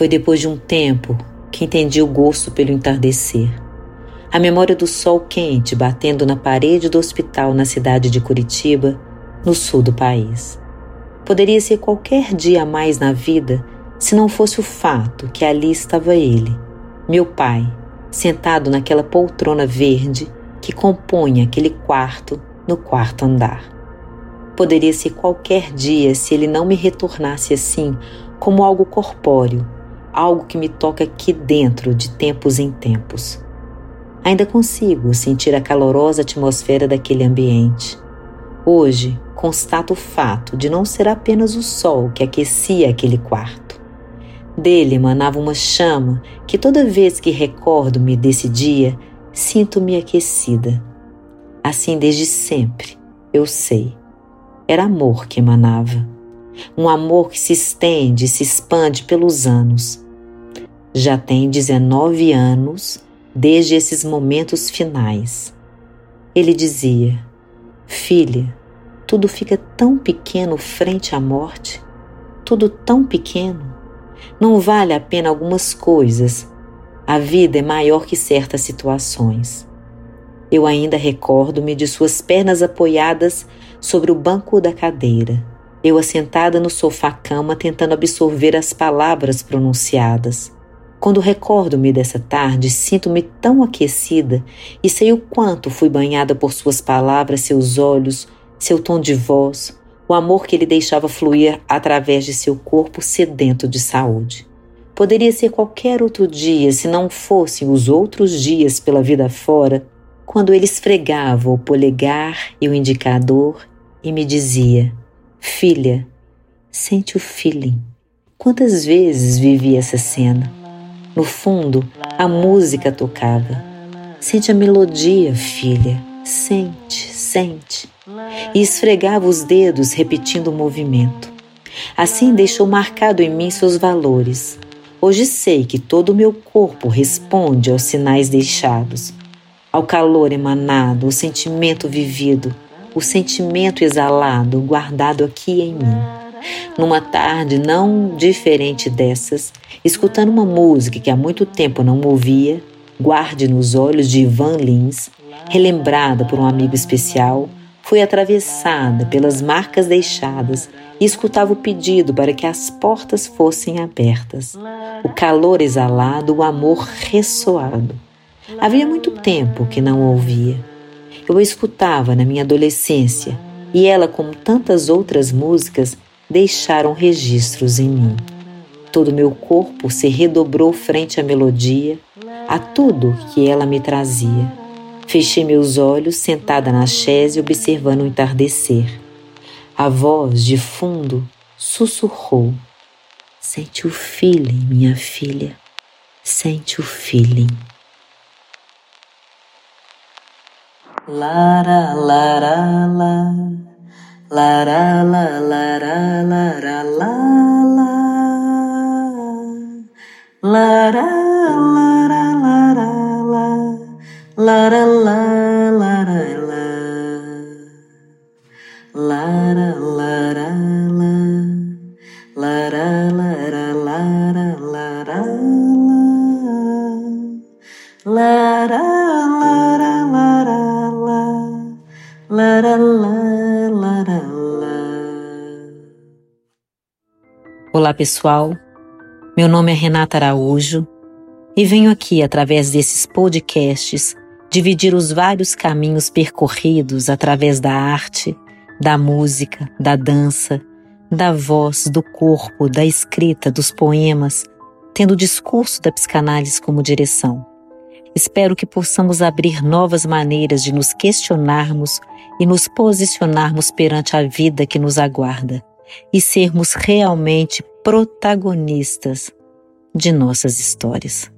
Foi depois de um tempo que entendi o gosto pelo entardecer. A memória do sol quente batendo na parede do hospital na cidade de Curitiba, no sul do país. Poderia ser qualquer dia a mais na vida se não fosse o fato que ali estava ele, meu pai, sentado naquela poltrona verde que compõe aquele quarto no quarto andar. Poderia ser qualquer dia se ele não me retornasse assim, como algo corpóreo, algo que me toca aqui dentro de tempos em tempos. Ainda consigo sentir a calorosa atmosfera daquele ambiente. Hoje, constato o fato de não ser apenas o sol que aquecia aquele quarto. Dele emanava uma chama que toda vez que recordo-me desse dia, sinto-me aquecida. Assim desde sempre, eu sei. Era amor que emanava. Um amor que se estende e se expande pelos anos. Já tem 19 anos desde esses momentos finais. Ele dizia: Filha, tudo fica tão pequeno frente à morte, tudo tão pequeno. Não vale a pena algumas coisas. A vida é maior que certas situações. Eu ainda recordo-me de suas pernas apoiadas sobre o banco da cadeira, eu assentada no sofá-cama tentando absorver as palavras pronunciadas. Quando recordo-me dessa tarde, sinto-me tão aquecida e sei o quanto fui banhada por suas palavras, seus olhos, seu tom de voz, o amor que ele deixava fluir através de seu corpo sedento de saúde. Poderia ser qualquer outro dia se não fossem os outros dias pela vida fora, quando ele esfregava o polegar e o indicador e me dizia: Filha, sente o feeling. Quantas vezes vivi essa cena? No fundo, a música tocava. Sente a melodia, filha. Sente, sente. E esfregava os dedos, repetindo o movimento. Assim deixou marcado em mim seus valores. Hoje sei que todo o meu corpo responde aos sinais deixados, ao calor emanado, ao sentimento vivido, o sentimento exalado, guardado aqui em mim. Numa tarde não diferente dessas, escutando uma música que há muito tempo não ouvia, Guarde nos Olhos de Ivan Lins, relembrada por um amigo especial, fui atravessada pelas marcas deixadas e escutava o pedido para que as portas fossem abertas. O calor exalado, o amor ressoado. Havia muito tempo que não ouvia. Eu a escutava na minha adolescência e ela, como tantas outras músicas, deixaram registros em mim. Todo meu corpo se redobrou frente à melodia, a tudo que ela me trazia. Fechei meus olhos sentada na chaise observando o entardecer. A voz de fundo sussurrou: Sente o feeling, minha filha. Sente o feeling. Lara, lara, La la la la la la la la la La la la la la la. la La la la la da la La da la da la La da la da la da la da la La da Olá pessoal meu nome é Renata Araújo e venho aqui, através desses podcasts, dividir os vários caminhos percorridos através da arte, da música, da dança, da voz, do corpo, da escrita, dos poemas, tendo o discurso da psicanálise como direção. Espero que possamos abrir novas maneiras de nos questionarmos e nos posicionarmos perante a vida que nos aguarda e sermos realmente protagonistas de nossas histórias.